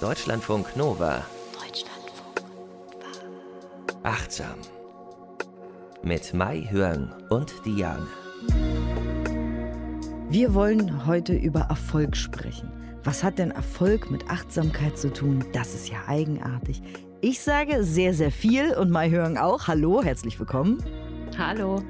Deutschlandfunk Nova. Deutschlandfunk Nova. Achtsam. Mit Mai Hörn und Diane. Wir wollen heute über Erfolg sprechen. Was hat denn Erfolg mit Achtsamkeit zu tun? Das ist ja eigenartig. Ich sage sehr, sehr viel und Mai Hörn auch. Hallo, herzlich willkommen. Hallo.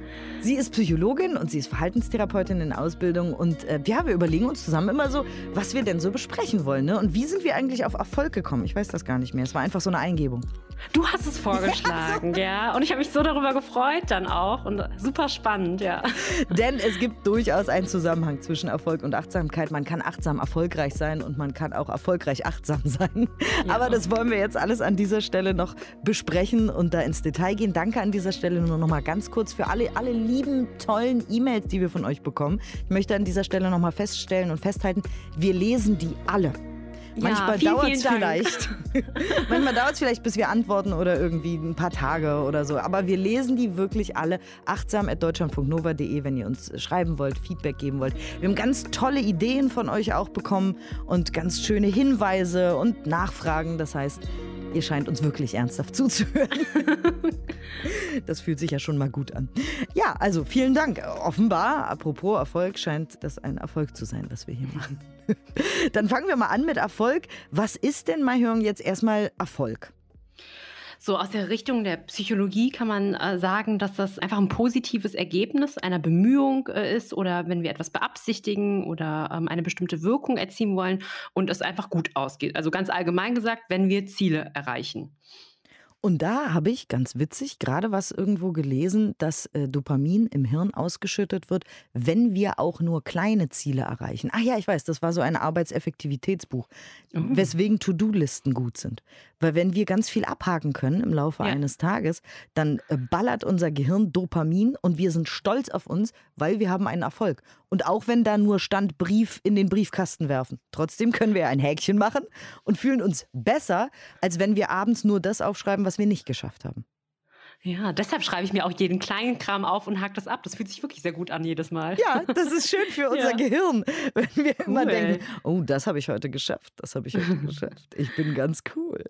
Sie ist Psychologin und sie ist Verhaltenstherapeutin in Ausbildung. Und äh, ja, wir überlegen uns zusammen immer so, was wir denn so besprechen wollen. Ne? Und wie sind wir eigentlich auf Erfolg gekommen? Ich weiß das gar nicht mehr. Es war einfach so eine Eingebung. Du hast es vorgeschlagen, ja. Und ich habe mich so darüber gefreut dann auch. Und super spannend, ja. Denn es gibt durchaus einen Zusammenhang zwischen Erfolg und Achtsamkeit. Man kann achtsam erfolgreich sein und man kann auch erfolgreich achtsam sein. Ja. Aber das wollen wir jetzt alles an dieser Stelle noch besprechen und da ins Detail gehen. Danke an dieser Stelle nur noch mal ganz kurz für alle, alle lieben, tollen E-Mails, die wir von euch bekommen. Ich möchte an dieser Stelle noch mal feststellen und festhalten, wir lesen die alle. Manchmal ja, dauert es vielleicht. Manchmal dauert es vielleicht, bis wir antworten oder irgendwie ein paar Tage oder so. Aber wir lesen die wirklich alle achtsam at deutschlandfunknova.de, wenn ihr uns schreiben wollt, Feedback geben wollt. Wir haben ganz tolle Ideen von euch auch bekommen und ganz schöne Hinweise und Nachfragen. Das heißt, Ihr scheint uns wirklich ernsthaft zuzuhören. das fühlt sich ja schon mal gut an. Ja, also vielen Dank. Offenbar, apropos Erfolg, scheint das ein Erfolg zu sein, was wir hier machen. Dann fangen wir mal an mit Erfolg. Was ist denn, Mahjong, jetzt erstmal Erfolg? So aus der Richtung der Psychologie kann man äh, sagen, dass das einfach ein positives Ergebnis einer Bemühung äh, ist oder wenn wir etwas beabsichtigen oder ähm, eine bestimmte Wirkung erzielen wollen und es einfach gut ausgeht. Also ganz allgemein gesagt, wenn wir Ziele erreichen. Und da habe ich ganz witzig gerade was irgendwo gelesen, dass äh, Dopamin im Hirn ausgeschüttet wird, wenn wir auch nur kleine Ziele erreichen. Ach ja, ich weiß, das war so ein Arbeitseffektivitätsbuch, mhm. weswegen To-Do-Listen gut sind. Weil wenn wir ganz viel abhaken können im Laufe ja. eines Tages, dann äh, ballert unser Gehirn Dopamin und wir sind stolz auf uns, weil wir haben einen Erfolg. Und auch wenn da nur stand Brief in den Briefkasten werfen, trotzdem können wir ein Häkchen machen und fühlen uns besser, als wenn wir abends nur das aufschreiben, was wir nicht geschafft haben. Ja, deshalb schreibe ich mir auch jeden kleinen Kram auf und hake das ab. Das fühlt sich wirklich sehr gut an jedes Mal. Ja, das ist schön für unser ja. Gehirn, wenn wir cool. immer denken, oh, das habe ich heute geschafft, das habe ich heute geschafft. Ich bin ganz cool.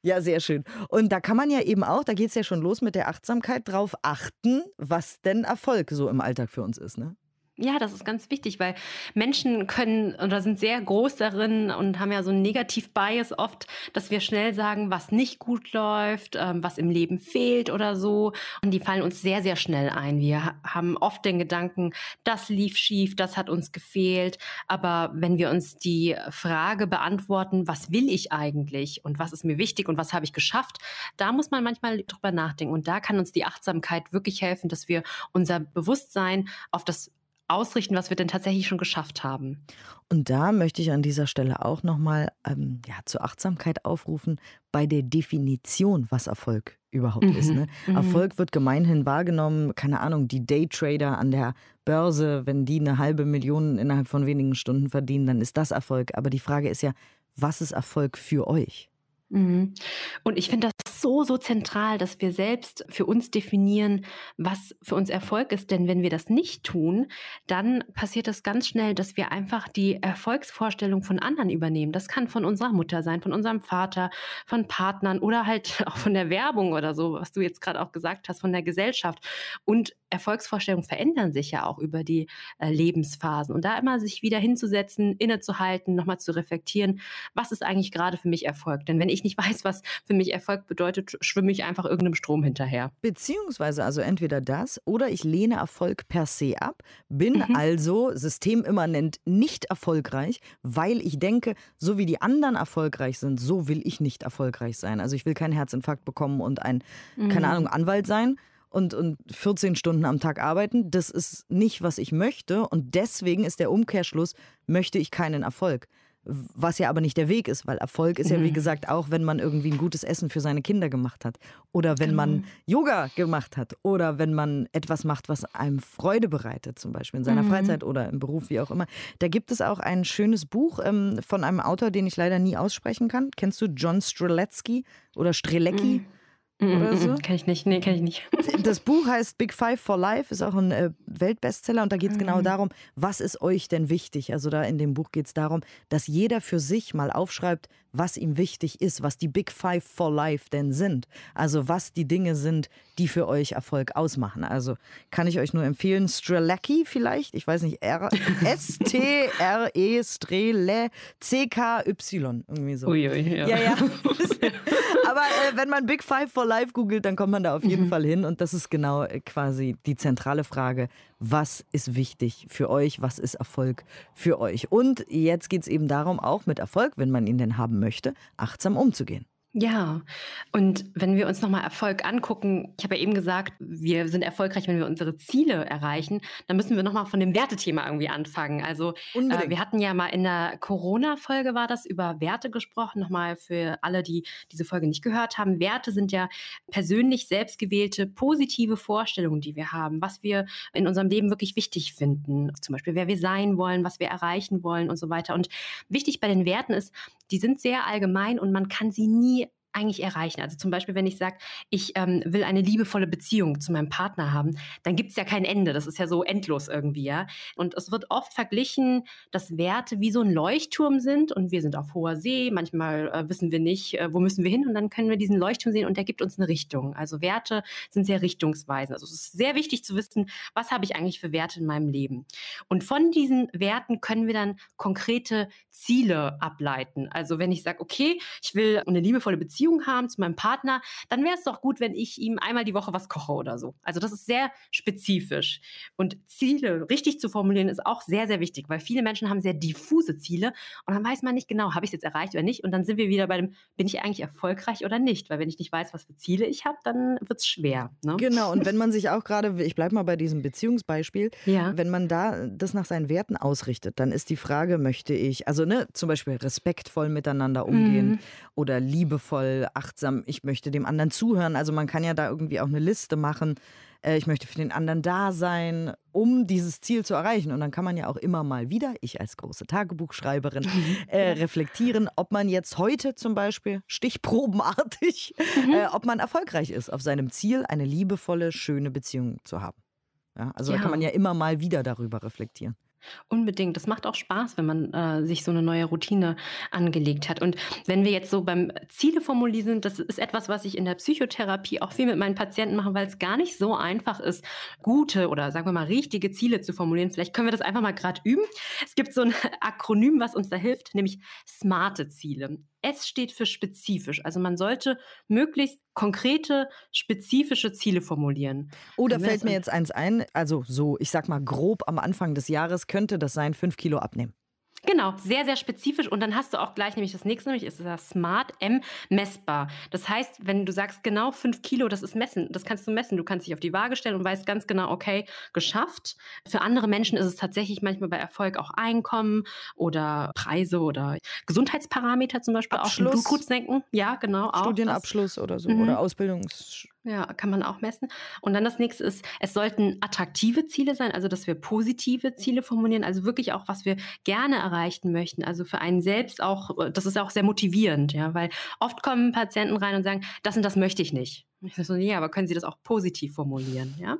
Ja, sehr schön. Und da kann man ja eben auch, da geht es ja schon los mit der Achtsamkeit, drauf achten, was denn Erfolg so im Alltag für uns ist, ne? Ja, das ist ganz wichtig, weil Menschen können oder sind sehr groß darin und haben ja so einen Negativ-Bias oft, dass wir schnell sagen, was nicht gut läuft, ähm, was im Leben fehlt oder so. Und die fallen uns sehr, sehr schnell ein. Wir haben oft den Gedanken, das lief schief, das hat uns gefehlt. Aber wenn wir uns die Frage beantworten, was will ich eigentlich und was ist mir wichtig und was habe ich geschafft, da muss man manchmal drüber nachdenken. Und da kann uns die Achtsamkeit wirklich helfen, dass wir unser Bewusstsein auf das ausrichten, was wir denn tatsächlich schon geschafft haben. Und da möchte ich an dieser Stelle auch nochmal ähm, ja, zur Achtsamkeit aufrufen bei der Definition, was Erfolg überhaupt mhm. ist. Ne? Mhm. Erfolg wird gemeinhin wahrgenommen, keine Ahnung, die Daytrader an der Börse, wenn die eine halbe Million innerhalb von wenigen Stunden verdienen, dann ist das Erfolg. Aber die Frage ist ja, was ist Erfolg für euch? Mhm. Und ich finde das so, so zentral, dass wir selbst für uns definieren, was für uns Erfolg ist. Denn wenn wir das nicht tun, dann passiert es ganz schnell, dass wir einfach die Erfolgsvorstellung von anderen übernehmen. Das kann von unserer Mutter sein, von unserem Vater, von Partnern oder halt auch von der Werbung oder so, was du jetzt gerade auch gesagt hast, von der Gesellschaft. Und Erfolgsvorstellungen verändern sich ja auch über die äh, Lebensphasen. Und da immer sich wieder hinzusetzen, innezuhalten, nochmal zu reflektieren, was ist eigentlich gerade für mich Erfolg? Denn wenn ich nicht weiß, was für mich Erfolg bedeutet, schwimme ich einfach irgendeinem Strom hinterher. Beziehungsweise also entweder das oder ich lehne Erfolg per se ab, bin mhm. also systemimmanent nicht erfolgreich, weil ich denke, so wie die anderen erfolgreich sind, so will ich nicht erfolgreich sein. Also ich will keinen Herzinfarkt bekommen und ein, mhm. keine Ahnung, Anwalt sein, und, und 14 Stunden am Tag arbeiten. Das ist nicht, was ich möchte. Und deswegen ist der Umkehrschluss, möchte ich keinen Erfolg. Was ja aber nicht der Weg ist, weil Erfolg ist ja, wie mhm. gesagt, auch wenn man irgendwie ein gutes Essen für seine Kinder gemacht hat. Oder wenn man genau. Yoga gemacht hat. Oder wenn man etwas macht, was einem Freude bereitet, zum Beispiel in seiner mhm. Freizeit oder im Beruf, wie auch immer. Da gibt es auch ein schönes Buch ähm, von einem Autor, den ich leider nie aussprechen kann. Kennst du John Streletsky oder Strelecki? Mhm. Oder so. Kenn ich nicht, nee, kenn ich nicht. Das Buch heißt Big Five for Life, ist auch ein äh, Weltbestseller und da geht es genau Mhm. darum, was ist euch denn wichtig? Also da in dem Buch geht es darum, dass jeder für sich mal aufschreibt, was ihm wichtig ist, was die Big Five for Life denn sind. Also was die Dinge sind, die für euch Erfolg ausmachen. Also kann ich euch nur empfehlen, Strelacki vielleicht, ich weiß nicht, R S-T-R-E, Strele, C-K-Y, irgendwie so. Uiui, ja. Ja, ja. Aber äh, wenn man Big Five for Life googelt, dann kommt man da auf jeden Fall hin. Und das ist genau äh, quasi die zentrale Frage. Was ist wichtig für euch? Was ist Erfolg für euch? Und jetzt geht es eben darum, auch mit Erfolg, wenn man ihn denn haben möchte, achtsam umzugehen. Ja, und wenn wir uns nochmal Erfolg angucken, ich habe ja eben gesagt, wir sind erfolgreich, wenn wir unsere Ziele erreichen, dann müssen wir nochmal von dem Wertethema irgendwie anfangen. Also äh, wir hatten ja mal in der Corona-Folge war das über Werte gesprochen, nochmal für alle, die diese Folge nicht gehört haben. Werte sind ja persönlich selbstgewählte positive Vorstellungen, die wir haben, was wir in unserem Leben wirklich wichtig finden. Zum Beispiel, wer wir sein wollen, was wir erreichen wollen und so weiter. Und wichtig bei den Werten ist, die sind sehr allgemein und man kann sie nie eigentlich erreichen. Also zum Beispiel, wenn ich sage, ich ähm, will eine liebevolle Beziehung zu meinem Partner haben, dann gibt es ja kein Ende. Das ist ja so endlos irgendwie, ja. Und es wird oft verglichen, dass Werte wie so ein Leuchtturm sind und wir sind auf hoher See. Manchmal äh, wissen wir nicht, äh, wo müssen wir hin und dann können wir diesen Leuchtturm sehen und der gibt uns eine Richtung. Also Werte sind sehr richtungsweisend. Also es ist sehr wichtig zu wissen, was habe ich eigentlich für Werte in meinem Leben. Und von diesen Werten können wir dann konkrete Ziele ableiten. Also wenn ich sage, okay, ich will eine liebevolle Beziehung haben zu meinem Partner, dann wäre es doch gut, wenn ich ihm einmal die Woche was koche oder so. Also das ist sehr spezifisch. Und Ziele richtig zu formulieren ist auch sehr, sehr wichtig, weil viele Menschen haben sehr diffuse Ziele und dann weiß man nicht genau, habe ich es jetzt erreicht oder nicht. Und dann sind wir wieder bei dem, bin ich eigentlich erfolgreich oder nicht? Weil wenn ich nicht weiß, was für Ziele ich habe, dann wird es schwer. Ne? Genau, und wenn man sich auch gerade, ich bleibe mal bei diesem Beziehungsbeispiel, Ja. wenn man da das nach seinen Werten ausrichtet, dann ist die Frage, möchte ich, also ne, zum Beispiel respektvoll miteinander umgehen Mhm. oder liebevoll, achtsam, ich möchte dem anderen zuhören. Also man kann ja da irgendwie auch eine Liste machen. Äh, Ich möchte für den anderen da sein, um dieses Ziel zu erreichen. Und dann kann man ja auch immer mal wieder, ich als große Tagebuchschreiberin, äh, reflektieren, ob man jetzt heute zum Beispiel stichprobenartig, äh, ob man erfolgreich ist auf seinem Ziel, eine liebevolle, schöne Beziehung zu haben. Ja, also da Ja. kann man ja immer mal wieder darüber reflektieren. Unbedingt. Das macht auch Spaß, wenn man äh, sich so eine neue Routine angelegt hat. Und wenn wir jetzt so beim Ziele formulieren sind, das ist etwas, was ich in der Psychotherapie auch viel mit meinen Patienten mache, weil es gar nicht so einfach ist, gute oder sagen wir mal richtige Ziele zu formulieren. Vielleicht können wir das einfach mal gerade üben. Es gibt so ein Akronym, was uns da hilft, nämlich smarte Ziele. S steht für spezifisch. Also man sollte möglichst konkrete, spezifische Ziele formulieren. Können wir fällt mir jetzt eins ein. Also so, ich sag mal grob am Anfang des Jahres könnte das sein, fünf Kilo abnehmen. Genau, sehr, sehr spezifisch. Und dann hast du auch gleich nämlich das nächste, nämlich ist das Smart M messbar. Das heißt, wenn du sagst, genau fünf Kilo, das ist messen, das kannst du messen. Du kannst dich auf die Waage stellen und weißt ganz genau, okay, geschafft. Für andere Menschen ist es tatsächlich manchmal bei Erfolg auch Einkommen oder Preise oder Gesundheitsparameter zum Beispiel Abschluss. auch. Blutdruck senken. Ja, genau. Studienabschluss oder so Mhm. oder Ausbildungs. Ja, kann man auch messen. Und dann das nächste ist, es sollten attraktive Ziele sein, also dass wir positive Ziele formulieren, also wirklich auch, was wir gerne erreichen möchten. Also für einen selbst auch, äh, das ist auch sehr motivierend, ja, weil oft kommen Patienten rein und sagen, das und das möchte ich nicht. Ich so, ja, aber können Sie das auch positiv formulieren, ja?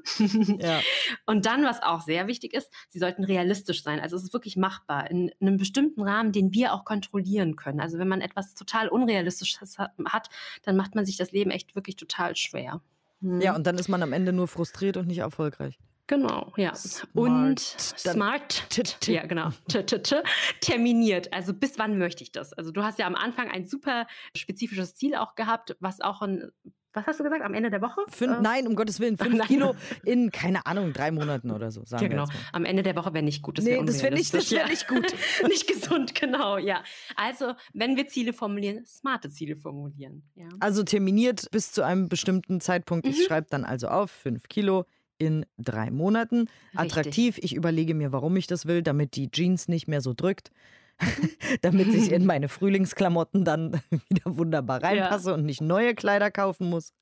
Ja. Und dann, was auch sehr wichtig ist, sie sollten realistisch sein. Also es ist wirklich machbar in einem bestimmten Rahmen, den wir auch kontrollieren können. Also wenn man etwas total Unrealistisches hat, dann macht man sich das Leben echt wirklich total schwer. Hm. ja, und dann ist man am Ende nur frustriert und nicht erfolgreich. Genau, ja. Smart. Und smart, T- t- ja genau, T -t -t terminiert. Also bis wann möchte ich das? Also du hast ja am Anfang ein super spezifisches Ziel auch gehabt, was auch ein, was hast du gesagt, am Ende der Woche? Fünf, Äh, nein, um Gottes Willen, fünf. Kilo in, keine Ahnung, drei Monaten oder so, sagen Ja, wir genau. Am Ende der Woche wäre nicht gut. Das Nee, wäre das wäre nicht, das wär nicht gut. nicht gesund, genau, ja. Also, wenn wir Ziele formulieren, smarte Ziele formulieren. Ja. Also terminiert bis zu einem bestimmten Zeitpunkt. Ich Mhm. schreibe dann also auf, fünf Kilo in drei Monaten. Attraktiv. Ich überlege mir, warum ich das will, damit die Jeans nicht mehr so drückt. damit ich in meine Frühlingsklamotten dann wieder wunderbar reinpasse und nicht neue Kleider kaufen muss.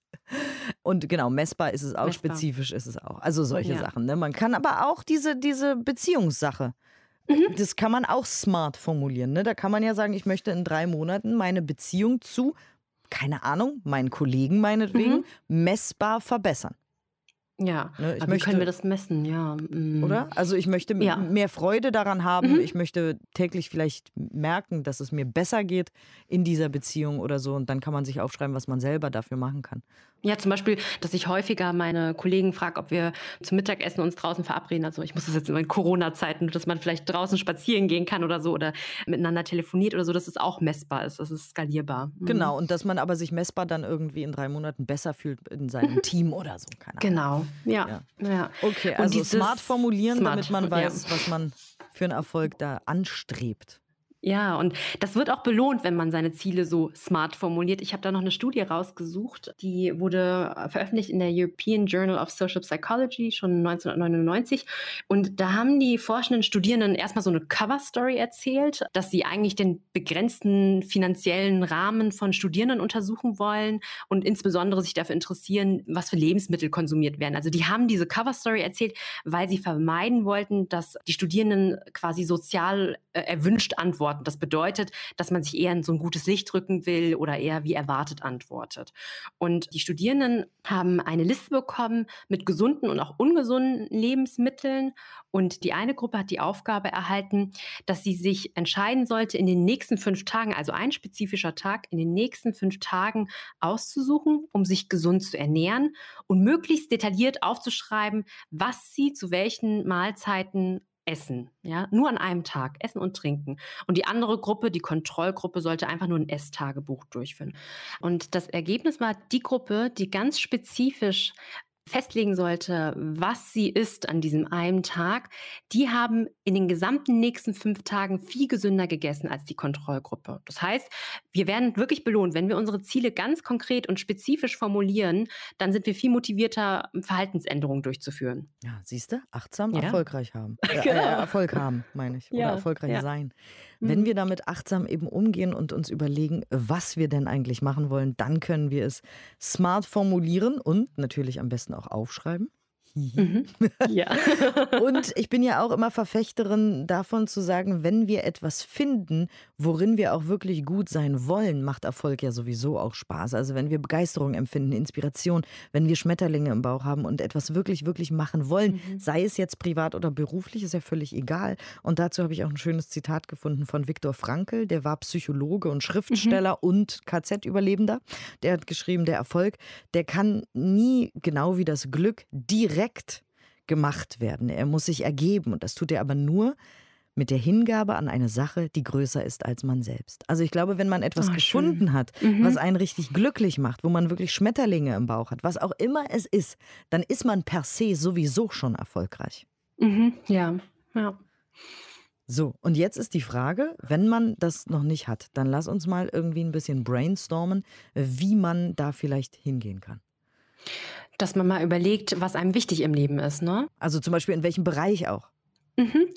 Und genau, messbar ist es auch, Messbar. spezifisch ist es auch. Also solche Ja. Sachen. Ne? Man kann aber auch diese, diese Beziehungssache, Mhm. das kann man auch smart formulieren. Ne? Da kann man ja sagen, ich möchte in drei Monaten meine Beziehung zu keine Ahnung, meinen Kollegen meinetwegen, Mhm. messbar verbessern. Ja, Ne, ich aber wie möchte- können wir das messen? Ja. mm. Oder? Also ich möchte Ja. mehr Freude daran haben. Mhm. Ich möchte täglich vielleicht merken, dass es mir besser geht in dieser Beziehung oder so. Und dann kann man sich aufschreiben, was man selber dafür machen kann. Ja, zum Beispiel, dass ich häufiger meine Kollegen frage, ob wir zum Mittagessen uns draußen verabreden. Also ich muss das jetzt in Corona-Zeiten, dass man vielleicht draußen spazieren gehen kann oder so oder miteinander telefoniert oder so, dass es auch messbar ist, das ist skalierbar. Mhm. Genau. Und dass man aber sich messbar dann irgendwie in drei Monaten besser fühlt in seinem Team oder so. Keine Ahnung. Genau, ja. Ja. ja. Okay, Und also smart formulieren, smart, damit man ja. weiß, was man für einen Erfolg da anstrebt. Ja, und das wird auch belohnt, wenn man seine Ziele so smart formuliert. Ich habe da noch eine Studie rausgesucht, die wurde äh, veröffentlicht in der European Journal of Social Psychology schon 1999. Und da haben die forschenden Studierenden erstmal so eine Cover-Story erzählt, dass sie eigentlich den begrenzten finanziellen Rahmen von Studierenden untersuchen wollen und insbesondere sich dafür interessieren, was für Lebensmittel konsumiert werden. Also die haben diese Cover-Story erzählt, weil sie vermeiden wollten, dass die Studierenden quasi sozial äh, erwünscht antworten. Das bedeutet, dass man sich eher in so ein gutes Licht drücken will oder eher wie erwartet antwortet. Und die Studierenden haben eine Liste bekommen mit gesunden und auch ungesunden Lebensmitteln. Und die eine Gruppe hat die Aufgabe erhalten, dass sie sich entscheiden sollte, in den nächsten fünf Tagen, also ein spezifischer Tag, in den nächsten fünf Tagen auszusuchen, um sich gesund zu ernähren und möglichst detailliert aufzuschreiben, was sie zu welchen Mahlzeiten essen. Ja, nur an einem Tag essen und trinken. Und die andere Gruppe, die Kontrollgruppe, sollte einfach nur ein Esstagebuch durchführen. Und das Ergebnis war die Gruppe, die ganz spezifisch festlegen sollte, was sie isst an diesem einen Tag, die haben in den gesamten nächsten fünf Tagen viel gesünder gegessen als die Kontrollgruppe. Das heißt, wir werden wirklich belohnt. Wenn wir unsere Ziele ganz konkret und spezifisch formulieren, dann sind wir viel motivierter, Verhaltensänderungen durchzuführen. Ja, siehst du? Achtsam Ja. erfolgreich haben. Äh, Genau. äh, Erfolg haben, meine ich. Oder Ja, erfolgreich ja. sein. Mhm. Wenn wir damit achtsam eben umgehen und uns überlegen, was wir denn eigentlich machen wollen, dann können wir es smart formulieren und natürlich am besten auch aufschreiben. Mhm. Ja. Und ich bin ja auch immer Verfechterin davon zu sagen, wenn wir etwas finden, worin wir auch wirklich gut sein wollen, macht Erfolg ja sowieso auch Spaß. Also wenn wir Begeisterung empfinden, Inspiration, wenn wir Schmetterlinge im Bauch haben und etwas wirklich, wirklich machen wollen, Mhm. sei es jetzt privat oder beruflich, ist ja völlig egal. Und dazu habe ich auch ein schönes Zitat gefunden von Viktor Frankl, der war Psychologe und Schriftsteller Mhm. und KZ-Überlebender. Der hat geschrieben, der Erfolg, der kann nie genau wie das Glück direkt gemacht werden. Er muss sich ergeben und das tut er aber nur mit der Hingabe an eine Sache, die größer ist als man selbst. Also ich glaube, wenn man etwas Oh, schön. gefunden hat, Mhm. was einen richtig glücklich macht, wo man wirklich Schmetterlinge im Bauch hat, was auch immer es ist, dann ist man per se sowieso schon erfolgreich. Mhm. Ja. Ja. So, und jetzt ist die Frage, wenn man das noch nicht hat, dann lass uns mal irgendwie ein bisschen brainstormen, wie man da vielleicht hingehen kann. Dass man mal überlegt, was einem wichtig im Leben ist, ne? Also zum Beispiel in welchem Bereich auch. Mhm.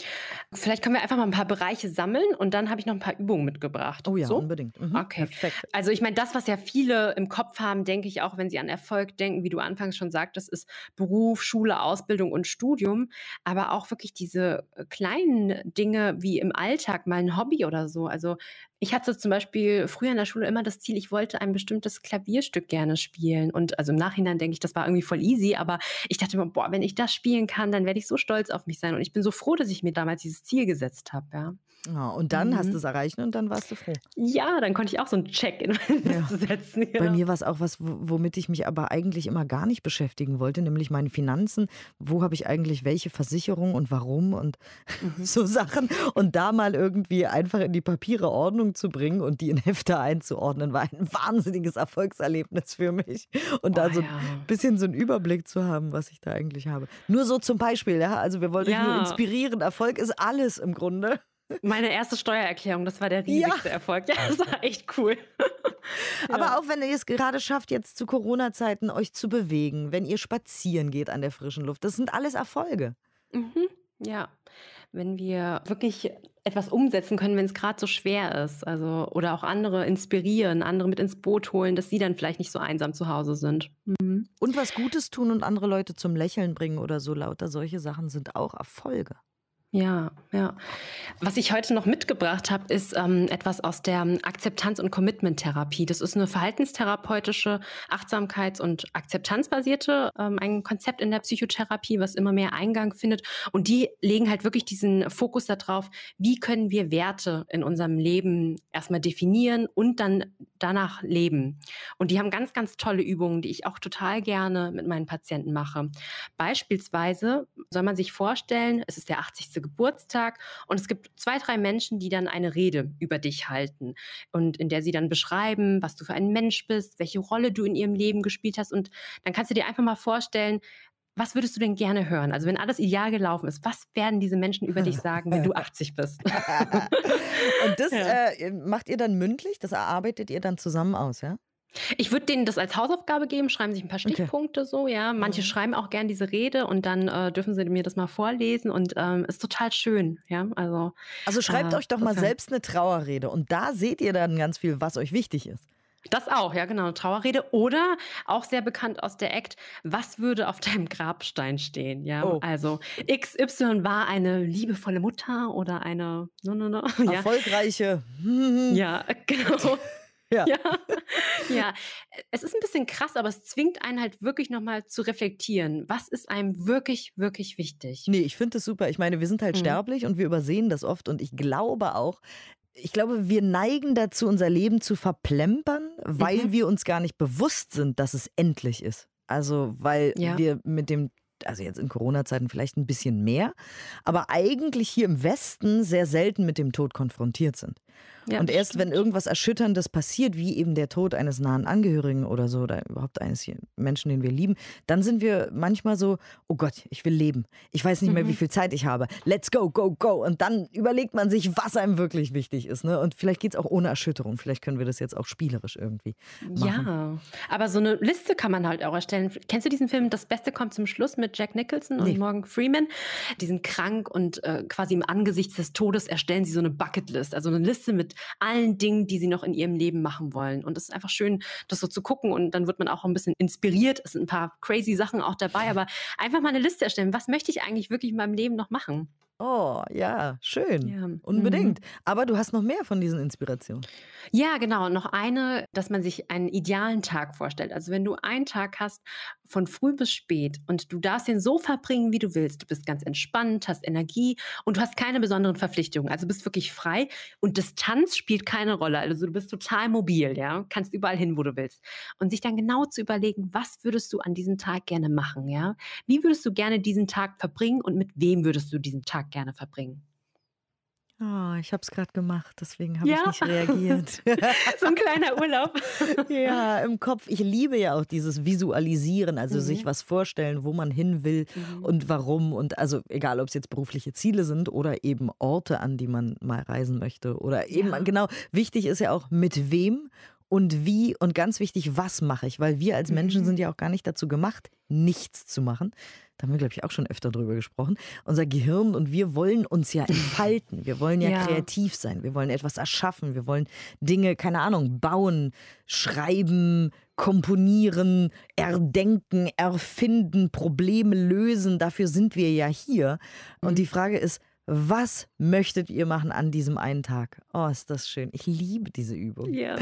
Vielleicht können wir einfach mal ein paar Bereiche sammeln und dann habe ich noch ein paar Übungen mitgebracht. Oh ja, so? unbedingt. Mhm. Okay. Perfekt. Also ich meine, das, was ja viele im Kopf haben, denke ich auch, wenn sie an Erfolg denken, wie du anfangs schon sagtest, ist Beruf, Schule, Ausbildung und Studium. Aber auch wirklich diese kleinen Dinge wie im Alltag, mal ein Hobby oder so. Also ich hatte zum Beispiel früher in der Schule immer das Ziel, ich wollte ein bestimmtes Klavierstück gerne spielen. Und also im Nachhinein denke ich, das war irgendwie voll easy. Aber ich dachte immer, boah, wenn ich das spielen kann, dann werde ich so stolz auf mich sein. Und ich bin so froh, dass ich mir damals dieses Ziel gesetzt habe. Ja. Ja, und dann hast Mhm. du es erreicht und dann warst du froh. Ja, dann konnte ich auch so einen Check in meine Ja. Setzen. Bei ja. mir war es auch was, womit ich mich aber eigentlich immer gar nicht beschäftigen wollte, nämlich meine Finanzen. Wo habe ich eigentlich welche Versicherung und warum und Mhm. so Sachen. Und da mal irgendwie einfach in die Papiere Ordnung zu bringen und die in Hefte einzuordnen, war ein wahnsinniges Erfolgserlebnis für mich. Und da Oh so ja. ein bisschen so einen Überblick zu haben, was ich da eigentlich habe. Nur so zum Beispiel, ja. Also wir wollen euch nur Ja. inspirieren. Erfolg ist alles im Grunde. Meine erste Steuererklärung, das war der Ja. riesigste Erfolg. Ja, das war echt cool. Aber auch wenn ihr es gerade schafft, jetzt zu Corona-Zeiten euch zu bewegen, wenn ihr spazieren geht an der frischen Luft, das sind alles Erfolge. Mhm. Ja, wenn wir wirklich etwas umsetzen können, wenn es gerade so schwer ist. Also, oder auch andere inspirieren, andere mit ins Boot holen, dass sie dann vielleicht nicht so einsam zu Hause sind. Mhm. Und was Gutes tun und andere Leute zum Lächeln bringen oder so lauter solche Sachen sind auch Erfolge. Ja, ja. Was ich heute noch mitgebracht habe, ist ähm, etwas aus der Akzeptanz- und Commitment-Therapie. Das ist eine verhaltenstherapeutische, achtsamkeits- und akzeptanzbasierte ähm, ein Konzept in der Psychotherapie, was immer mehr Eingang findet. Und die legen halt wirklich diesen Fokus darauf, wie können wir Werte in unserem Leben erstmal definieren und dann danach leben. Und die haben ganz, ganz tolle Übungen, die ich auch total gerne mit meinen Patienten mache. Beispielsweise soll man sich vorstellen, es ist der 80. Geburtstag und es gibt zwei, drei Menschen, die dann eine Rede über dich halten und in der sie dann beschreiben, was du für ein Mensch bist, welche Rolle du in ihrem Leben gespielt hast und dann kannst du dir einfach mal vorstellen, was würdest du denn gerne hören? Also wenn alles ideal gelaufen ist, was werden diese Menschen über dich sagen, wenn du 80 bist? und das ja. äh, macht ihr dann mündlich? Das erarbeitet ihr dann zusammen aus, ja? Ich würde denen das als Hausaufgabe geben, schreiben sich ein paar Stichpunkte okay. so, ja. Manche mhm. schreiben auch gern diese Rede und dann äh, dürfen sie mir das mal vorlesen und ähm, ist total schön, ja. Also, also schreibt äh, euch doch mal selbst eine Trauerrede und da seht ihr dann ganz viel, was euch wichtig ist. Das auch, ja, genau. Trauerrede. Oder auch sehr bekannt aus der Act, was würde auf deinem Grabstein stehen? Ja, oh. also XY war eine liebevolle Mutter oder eine no, no, no, ja. erfolgreiche. ja, genau. Ja. ja. ja, es ist ein bisschen krass, aber es zwingt einen halt wirklich nochmal zu reflektieren. Was ist einem wirklich, wirklich wichtig? Nee, ich finde das super. Ich meine, wir sind halt mhm. sterblich und wir übersehen das oft. Und ich glaube auch, ich glaube, wir neigen dazu, unser Leben zu verplempern, weil mhm. wir uns gar nicht bewusst sind, dass es endlich ist. Also, weil ja. wir mit dem also jetzt in Corona-Zeiten vielleicht ein bisschen mehr, aber eigentlich hier im Westen sehr selten mit dem Tod konfrontiert sind. Ja, und erst stimmt. wenn irgendwas Erschütterndes passiert, wie eben der Tod eines nahen Angehörigen oder so, oder überhaupt eines Menschen, den wir lieben, dann sind wir manchmal so, oh Gott, ich will leben. Ich weiß nicht mehr, mhm. wie viel Zeit ich habe. Let's go, go, go. Und dann überlegt man sich, was einem wirklich wichtig ist. Ne? Und vielleicht geht es auch ohne Erschütterung. Vielleicht können wir das jetzt auch spielerisch irgendwie machen. Ja, aber so eine Liste kann man halt auch erstellen. Kennst du diesen Film Das Beste kommt zum Schluss mit Jack Nicholson nee. und Morgan Freeman? Die sind krank und äh, quasi im Angesicht des Todes erstellen sie so eine Bucketlist, also eine Liste mit allen Dingen, die sie noch in ihrem Leben machen wollen. Und es ist einfach schön, das so zu gucken und dann wird man auch ein bisschen inspiriert. Es sind ein paar crazy Sachen auch dabei, aber einfach mal eine Liste erstellen. Was möchte ich eigentlich wirklich in meinem Leben noch machen? Oh, ja, schön. Ja. Unbedingt. Mhm. Aber du hast noch mehr von diesen Inspirationen. Ja, genau. Noch eine, dass man sich einen idealen Tag vorstellt. Also wenn du einen Tag hast, von früh bis spät und du darfst den so verbringen, wie du willst. Du bist ganz entspannt, hast Energie und du hast keine besonderen Verpflichtungen. Also bist wirklich frei und Distanz spielt keine Rolle. Also du bist total mobil, ja, kannst überall hin, wo du willst. Und sich dann genau zu überlegen, was würdest du an diesem Tag gerne machen, ja? Wie würdest du gerne diesen Tag verbringen und mit wem würdest du diesen Tag gerne verbringen? Oh, ich habe es gerade gemacht, deswegen habe ja. ich nicht reagiert. so ein kleiner Urlaub. ja, im Kopf. Ich liebe ja auch dieses Visualisieren, also mhm. sich was vorstellen, wo man hin will mhm. und warum. Und also egal, ob es jetzt berufliche Ziele sind oder eben Orte, an die man mal reisen möchte. Oder eben, ja. genau, wichtig ist ja auch, mit wem und wie und ganz wichtig, was mache ich? Weil wir als Menschen mhm. sind ja auch gar nicht dazu gemacht, nichts zu machen. Da haben wir, glaube ich, auch schon öfter drüber gesprochen. Unser Gehirn und wir wollen uns ja entfalten. Wir wollen ja, ja, kreativ sein. Wir wollen etwas erschaffen. Wir wollen Dinge, keine Ahnung, bauen, schreiben, komponieren, erdenken, erfinden, Probleme lösen. Dafür sind wir ja hier. Und mhm. die Frage ist, was möchtet ihr machen an diesem einen Tag? Oh, ist das schön. Ich liebe diese Übung. Ja.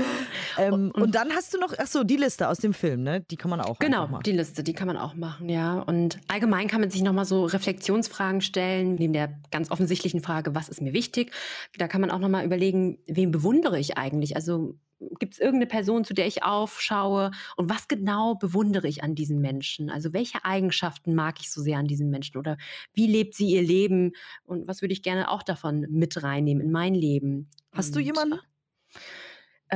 Ähm, und, und, dann hast du noch, ach so, die Liste aus dem Film, ne? Die kann man auch Genau, die Liste, die kann man auch machen, ja. Und allgemein kann man sich nochmal so Reflexionsfragen stellen, neben der ganz offensichtlichen Frage, was ist mir wichtig? Da kann man auch nochmal überlegen, wen bewundere ich eigentlich? Also gibt es irgendeine Person, zu der ich aufschaue und was genau bewundere ich an diesen Menschen? Also welche Eigenschaften mag ich so sehr an diesen Menschen oder wie lebt sie ihr Leben und was würde ich gerne auch davon mit reinnehmen in mein Leben? Hast und, du jemanden?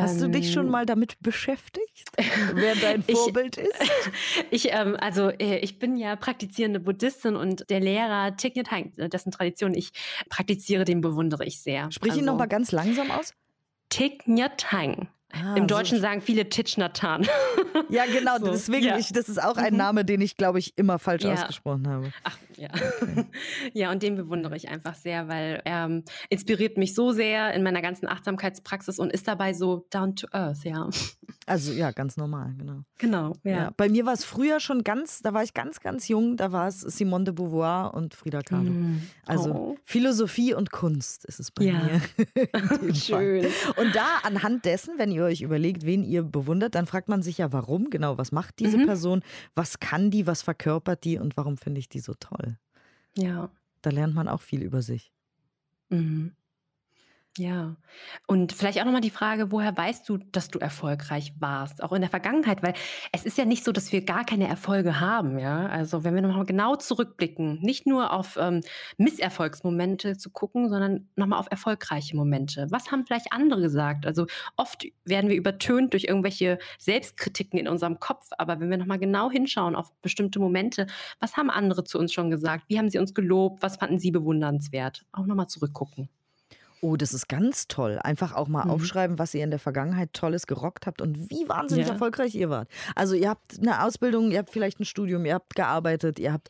Hast du dich schon ähm, mal damit beschäftigt, wer dein Vorbild ich, ist? Ich, ähm, also äh, ich bin ja praktizierende Buddhistin und der Lehrer Thich Nhat Hanh, dessen Tradition ich praktiziere, den bewundere ich sehr. Sprich also, ihn noch mal ganz langsam aus. Thich Nhat Hanh. Ah, Im Deutschen so sagen viele Titschnatan. Ja, genau, so, deswegen, ja. Ich, das ist auch ein mhm. Name, den ich, glaube ich, immer falsch ja. ausgesprochen habe. Ach, ja. Okay. ja, und den bewundere ich einfach sehr, weil er ähm, inspiriert mich so sehr in meiner ganzen Achtsamkeitspraxis und ist dabei so down to earth, ja. Also ja, ganz normal, genau. Genau, ja. ja. Bei mir war es früher schon ganz, da war ich ganz, ganz jung, da war es Simone de Beauvoir und Frida Kahlo. Mm. Also oh. Philosophie und Kunst ist es bei ja. mir. Schön. Und da anhand dessen, wenn ihr euch überlegt, wen ihr bewundert, dann fragt man sich ja, warum genau, was macht diese mhm. Person, was kann die, was verkörpert die und warum finde ich die so toll. Ja. Da lernt man auch viel über sich. Mhm. Ja. Und vielleicht auch nochmal die Frage, woher weißt du, dass du erfolgreich warst, auch in der Vergangenheit? Weil es ist ja nicht so, dass wir gar keine Erfolge haben, ja. Also wenn wir nochmal genau zurückblicken, nicht nur auf ähm, Misserfolgsmomente zu gucken, sondern nochmal auf erfolgreiche Momente. Was haben vielleicht andere gesagt? Also oft werden wir übertönt durch irgendwelche Selbstkritiken in unserem Kopf, aber wenn wir nochmal genau hinschauen auf bestimmte Momente, was haben andere zu uns schon gesagt? Wie haben sie uns gelobt? Was fanden sie bewundernswert? Auch nochmal zurückgucken. Oh, das ist ganz toll. Einfach auch mal mhm. aufschreiben, was ihr in der Vergangenheit Tolles gerockt habt und wie wahnsinnig ja. erfolgreich ihr wart. Also ihr habt eine Ausbildung, ihr habt vielleicht ein Studium, ihr habt gearbeitet, ihr habt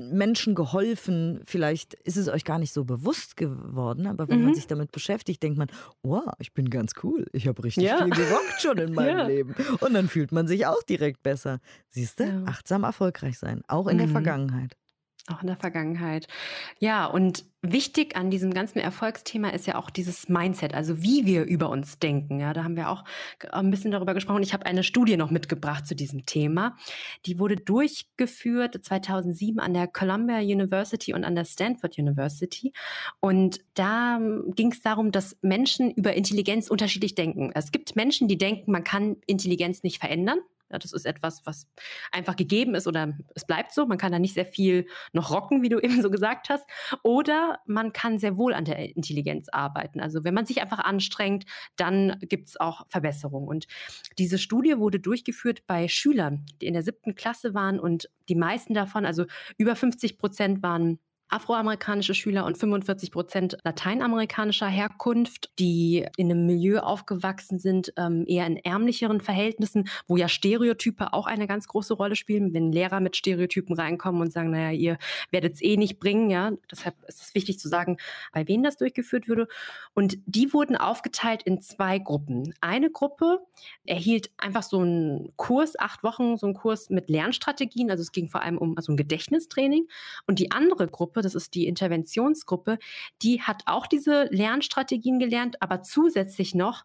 Menschen geholfen. Vielleicht ist es euch gar nicht so bewusst geworden, aber wenn mhm. man sich damit beschäftigt, denkt man, wow, ich bin ganz cool. Ich habe richtig ja. viel gerockt schon in meinem ja. Leben. Und dann fühlt man sich auch direkt besser. Siehst du, achtsam erfolgreich sein, auch in mhm. der Vergangenheit. Auch in der Vergangenheit. Ja, und wichtig an diesem ganzen Erfolgsthema ist ja auch dieses Mindset, also wie wir über uns denken. Ja, da haben wir auch ein bisschen darüber gesprochen. Ich habe eine Studie noch mitgebracht zu diesem Thema. Die wurde durchgeführt 2007 an der Columbia University und an der Stanford University. Und da ging es darum, dass Menschen über Intelligenz unterschiedlich denken. Es gibt Menschen, die denken, man kann Intelligenz nicht verändern. Ja, das ist etwas, was einfach gegeben ist oder es bleibt so. Man kann da nicht sehr viel noch rocken, wie du eben so gesagt hast. Oder man kann sehr wohl an der Intelligenz arbeiten. Also wenn man sich einfach anstrengt, dann gibt es auch Verbesserungen. Und diese Studie wurde durchgeführt bei Schülern, die in der siebten Klasse waren und die meisten davon, also über 50 Prozent waren afroamerikanische Schüler und 45 Prozent lateinamerikanischer Herkunft, die in einem Milieu aufgewachsen sind, ähm, eher in ärmlicheren Verhältnissen, wo ja Stereotype auch eine ganz große Rolle spielen. Wenn Lehrer mit Stereotypen reinkommen und sagen, naja, ihr werdet es eh nicht bringen, ja, deshalb ist es wichtig zu sagen, bei wem das durchgeführt würde. Und die wurden aufgeteilt in zwei Gruppen. Eine Gruppe erhielt einfach so einen Kurs, acht Wochen, so einen Kurs mit Lernstrategien, also es ging vor allem um also ein Gedächtnistraining. Und die andere Gruppe, das ist die Interventionsgruppe, die hat auch diese Lernstrategien gelernt, aber zusätzlich noch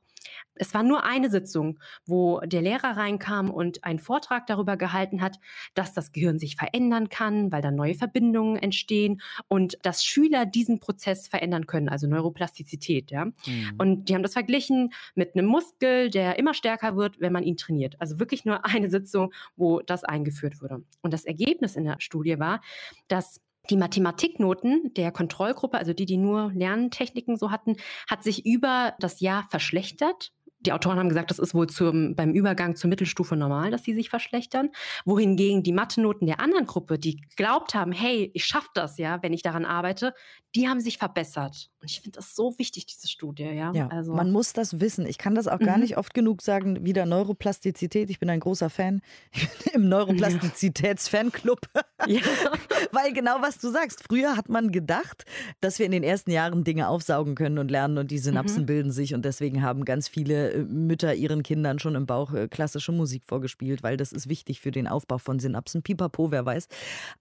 es war nur eine Sitzung, wo der Lehrer reinkam und einen Vortrag darüber gehalten hat, dass das Gehirn sich verändern kann, weil da neue Verbindungen entstehen und dass Schüler diesen Prozess verändern können, also Neuroplastizität. Ja? Mhm. Und die haben das verglichen mit einem Muskel, der immer stärker wird, wenn man ihn trainiert. Also wirklich nur eine Sitzung, wo das eingeführt wurde. Und das Ergebnis in der Studie war, dass die Mathematiknoten der Kontrollgruppe, also die, die nur Lerntechniken so hatten, hat sich über das Jahr verschlechtert die Autoren haben gesagt, das ist wohl zum, beim Übergang zur Mittelstufe normal, dass sie sich verschlechtern. Wohingegen die Mathe-Noten der anderen Gruppe, die glaubt haben, hey, ich schaffe das ja, wenn ich daran arbeite, die haben sich verbessert. Und ich finde das so wichtig, diese Studie. Ja, ja also. man muss das wissen. Ich kann das auch gar mhm. nicht oft genug sagen. Wieder Neuroplastizität. Ich bin ein großer Fan im Neuroplastizitäts-Fanclub. Ja. Weil genau was du sagst. Früher hat man gedacht, dass wir in den ersten Jahren Dinge aufsaugen können und lernen und die Synapsen mhm. bilden sich. Und deswegen haben ganz viele Mütter ihren Kindern schon im Bauch äh, klassische Musik vorgespielt, weil das ist wichtig für den Aufbau von Synapsen. Pipapo, wer weiß.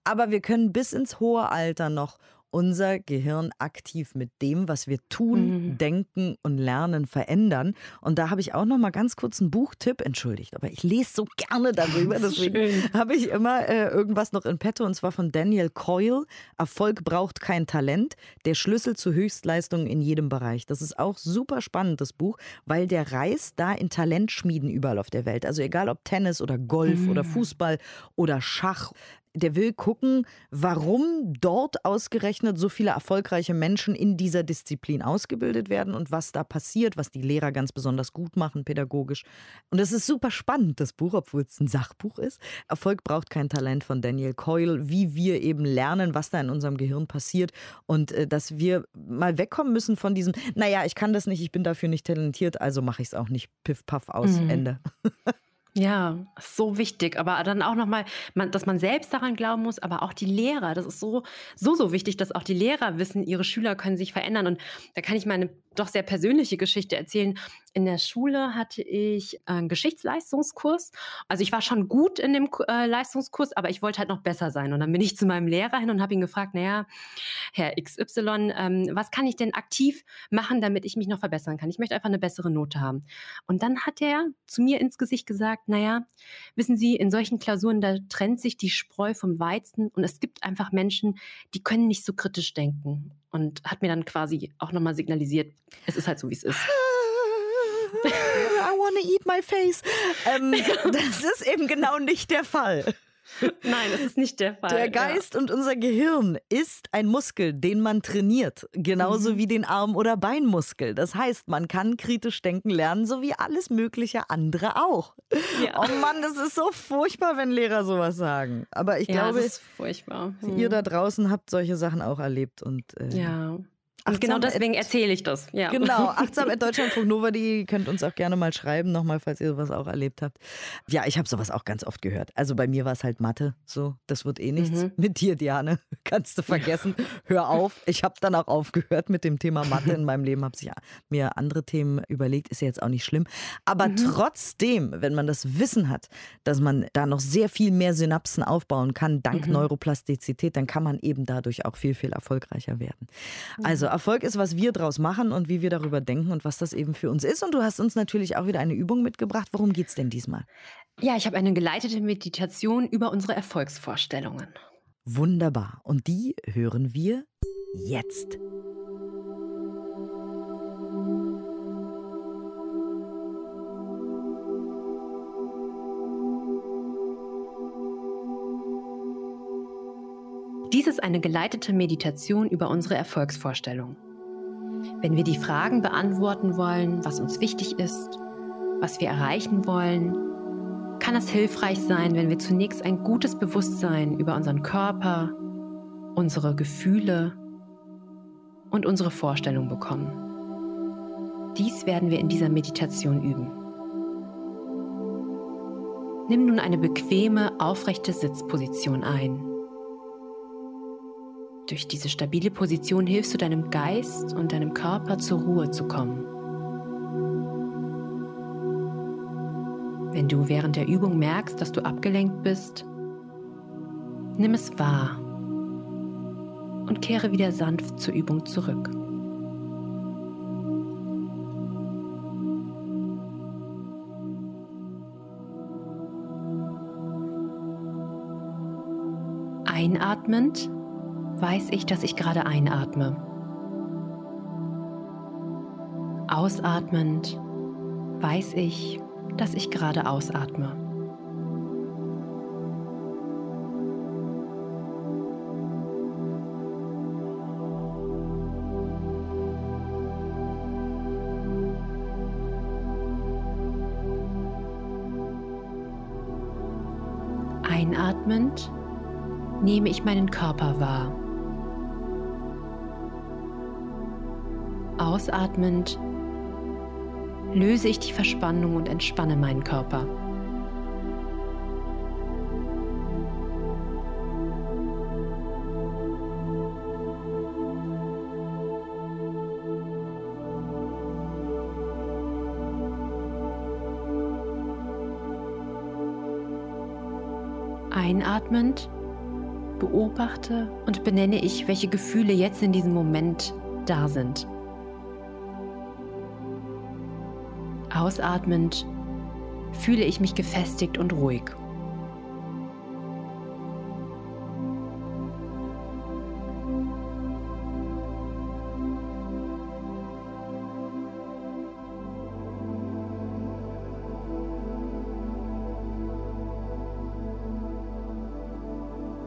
Aber wir können bis ins hohe Alter noch unser Gehirn aktiv mit dem, was wir tun, mhm. denken und lernen, verändern. Und da habe ich auch noch mal ganz kurz einen Buchtipp. Entschuldigt, aber ich lese so gerne darüber. Deswegen habe ich immer äh, irgendwas noch in petto und zwar von Daniel Coyle. Erfolg braucht kein Talent. Der Schlüssel zu Höchstleistungen in jedem Bereich. Das ist auch super spannend, das Buch, weil der reist da in Talentschmieden überall auf der Welt. Also egal ob Tennis oder Golf mhm. oder Fußball oder Schach. Der will gucken, warum dort ausgerechnet so viele erfolgreiche Menschen in dieser Disziplin ausgebildet werden und was da passiert, was die Lehrer ganz besonders gut machen pädagogisch. Und es ist super spannend, das Buch, obwohl es ein Sachbuch ist. Erfolg braucht kein Talent von Daniel Coyle, wie wir eben lernen, was da in unserem Gehirn passiert und äh, dass wir mal wegkommen müssen von diesem, naja, ich kann das nicht, ich bin dafür nicht talentiert, also mache ich es auch nicht. Piff, paff, aus, mhm. Ende. Ja, so wichtig. Aber dann auch nochmal, dass man selbst daran glauben muss, aber auch die Lehrer. Das ist so, so, so wichtig, dass auch die Lehrer wissen, ihre Schüler können sich verändern. Und da kann ich meine doch sehr persönliche Geschichte erzählen. In der Schule hatte ich einen Geschichtsleistungskurs. Also ich war schon gut in dem äh, Leistungskurs, aber ich wollte halt noch besser sein. Und dann bin ich zu meinem Lehrer hin und habe ihn gefragt, naja, Herr XY, ähm, was kann ich denn aktiv machen, damit ich mich noch verbessern kann? Ich möchte einfach eine bessere Note haben. Und dann hat er zu mir ins Gesicht gesagt, naja, wissen Sie, in solchen Klausuren, da trennt sich die Spreu vom Weizen und es gibt einfach Menschen, die können nicht so kritisch denken und hat mir dann quasi auch nochmal signalisiert, es ist halt so, wie es ist. I wanna eat my face. Ähm, das ist eben genau nicht der Fall. Nein, das ist nicht der Fall. Der Geist ja. und unser Gehirn ist ein Muskel, den man trainiert, genauso mhm. wie den Arm- oder Beinmuskel. Das heißt, man kann kritisch denken lernen, so wie alles mögliche andere auch. Ja. Oh Mann, das ist so furchtbar, wenn Lehrer sowas sagen. Aber ich ja, glaube, mhm. ihr da draußen habt solche Sachen auch erlebt und äh, ja. Achtsam genau deswegen erzähle ich das. Ja. Genau, achtsam at deutschlandfunknova.de könnt uns auch gerne mal schreiben, nochmal, falls ihr sowas auch erlebt habt. Ja, ich habe sowas auch ganz oft gehört. Also bei mir war es halt Mathe, so, das wird eh nichts. Mhm. Mit dir, Diane, kannst du vergessen. Hör auf. Ich habe dann auch aufgehört mit dem Thema Mathe in meinem Leben, habe sich mir andere Themen überlegt, ist ja jetzt auch nicht schlimm. Aber mhm. trotzdem, wenn man das Wissen hat, dass man da noch sehr viel mehr Synapsen aufbauen kann, dank mhm. Neuroplastizität, dann kann man eben dadurch auch viel, viel erfolgreicher werden. Also Erfolg ist, was wir draus machen und wie wir darüber denken und was das eben für uns ist. Und du hast uns natürlich auch wieder eine Übung mitgebracht. Worum geht es denn diesmal? Ja, ich habe eine geleitete Meditation über unsere Erfolgsvorstellungen. Wunderbar. Und die hören wir jetzt. Dies ist eine geleitete Meditation über unsere Erfolgsvorstellung. Wenn wir die Fragen beantworten wollen, was uns wichtig ist, was wir erreichen wollen, kann es hilfreich sein, wenn wir zunächst ein gutes Bewusstsein über unseren Körper, unsere Gefühle und unsere Vorstellung bekommen. Dies werden wir in dieser Meditation üben. Nimm nun eine bequeme, aufrechte Sitzposition ein. Durch diese stabile Position hilfst du deinem Geist und deinem Körper zur Ruhe zu kommen. Wenn du während der Übung merkst, dass du abgelenkt bist, nimm es wahr und kehre wieder sanft zur Übung zurück. Einatmend weiß ich, dass ich gerade einatme. Ausatmend weiß ich, dass ich gerade ausatme. Einatmend nehme ich meinen Körper wahr. Ausatmend löse ich die Verspannung und entspanne meinen Körper. Einatmend beobachte und benenne ich, welche Gefühle jetzt in diesem Moment da sind. Ausatmend fühle ich mich gefestigt und ruhig.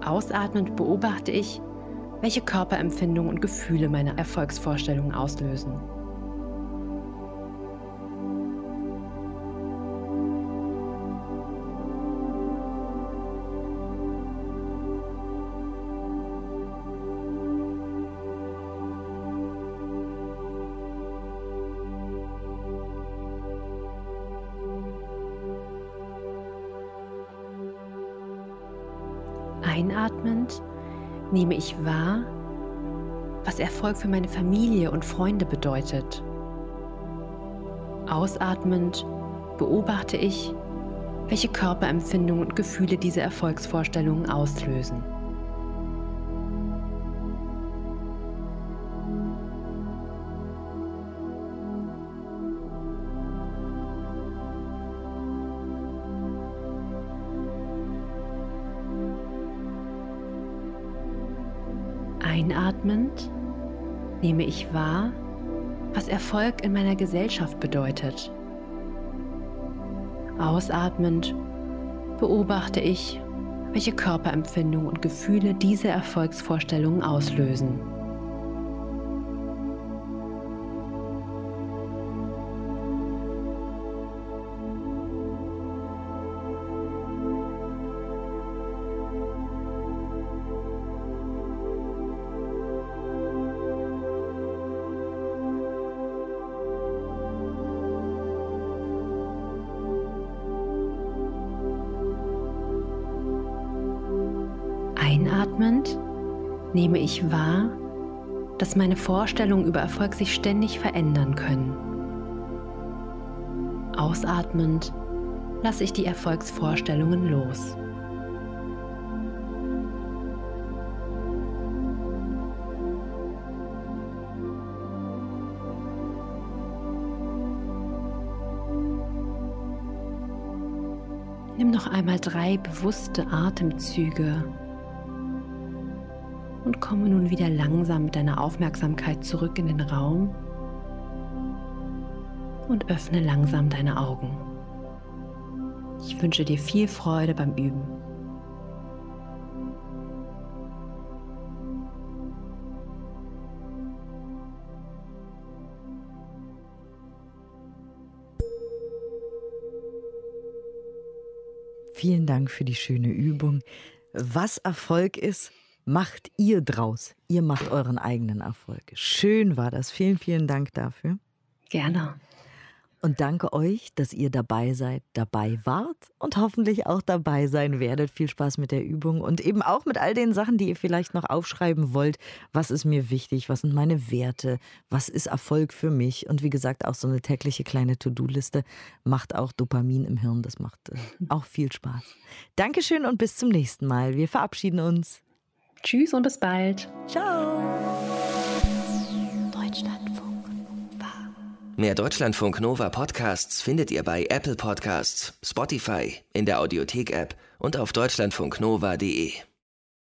Ausatmend beobachte ich, welche Körperempfindungen und Gefühle meine Erfolgsvorstellungen auslösen. Einatmend nehme ich wahr, was Erfolg für meine Familie und Freunde bedeutet. Ausatmend beobachte ich, welche Körperempfindungen und Gefühle diese Erfolgsvorstellungen auslösen. Einatmend nehme ich wahr, was Erfolg in meiner Gesellschaft bedeutet. Ausatmend beobachte ich, welche Körperempfindungen und Gefühle diese Erfolgsvorstellungen auslösen. Einatmend nehme ich wahr, dass meine Vorstellungen über Erfolg sich ständig verändern können. Ausatmend lasse ich die Erfolgsvorstellungen los. Nimm noch einmal drei bewusste Atemzüge und komme nun wieder langsam mit deiner Aufmerksamkeit zurück in den Raum und öffne langsam deine Augen. Ich wünsche dir viel Freude beim Üben. Vielen Dank für die schöne Übung. Was Erfolg ist, macht ihr draus. Ihr macht euren eigenen Erfolg. Schön war das. Vielen, vielen Dank dafür. Gerne. Und danke euch, dass ihr dabei seid, dabei wart und hoffentlich auch dabei sein werdet. Viel Spaß mit der Übung und eben auch mit all den Sachen, die ihr vielleicht noch aufschreiben wollt. Was ist mir wichtig? Was sind meine Werte? Was ist Erfolg für mich? Und wie gesagt, auch so eine tägliche kleine To-Do-Liste macht auch Dopamin im Hirn. Das macht äh, auch viel Spaß. Dankeschön und bis zum nächsten Mal. Wir verabschieden uns. Tschüss und bis bald. Ciao. Deutschlandfunk Nova. Mehr Deutschlandfunk Nova Podcasts findet ihr bei Apple Podcasts, Spotify, in der Audiothek-App und auf deutschlandfunknova.de.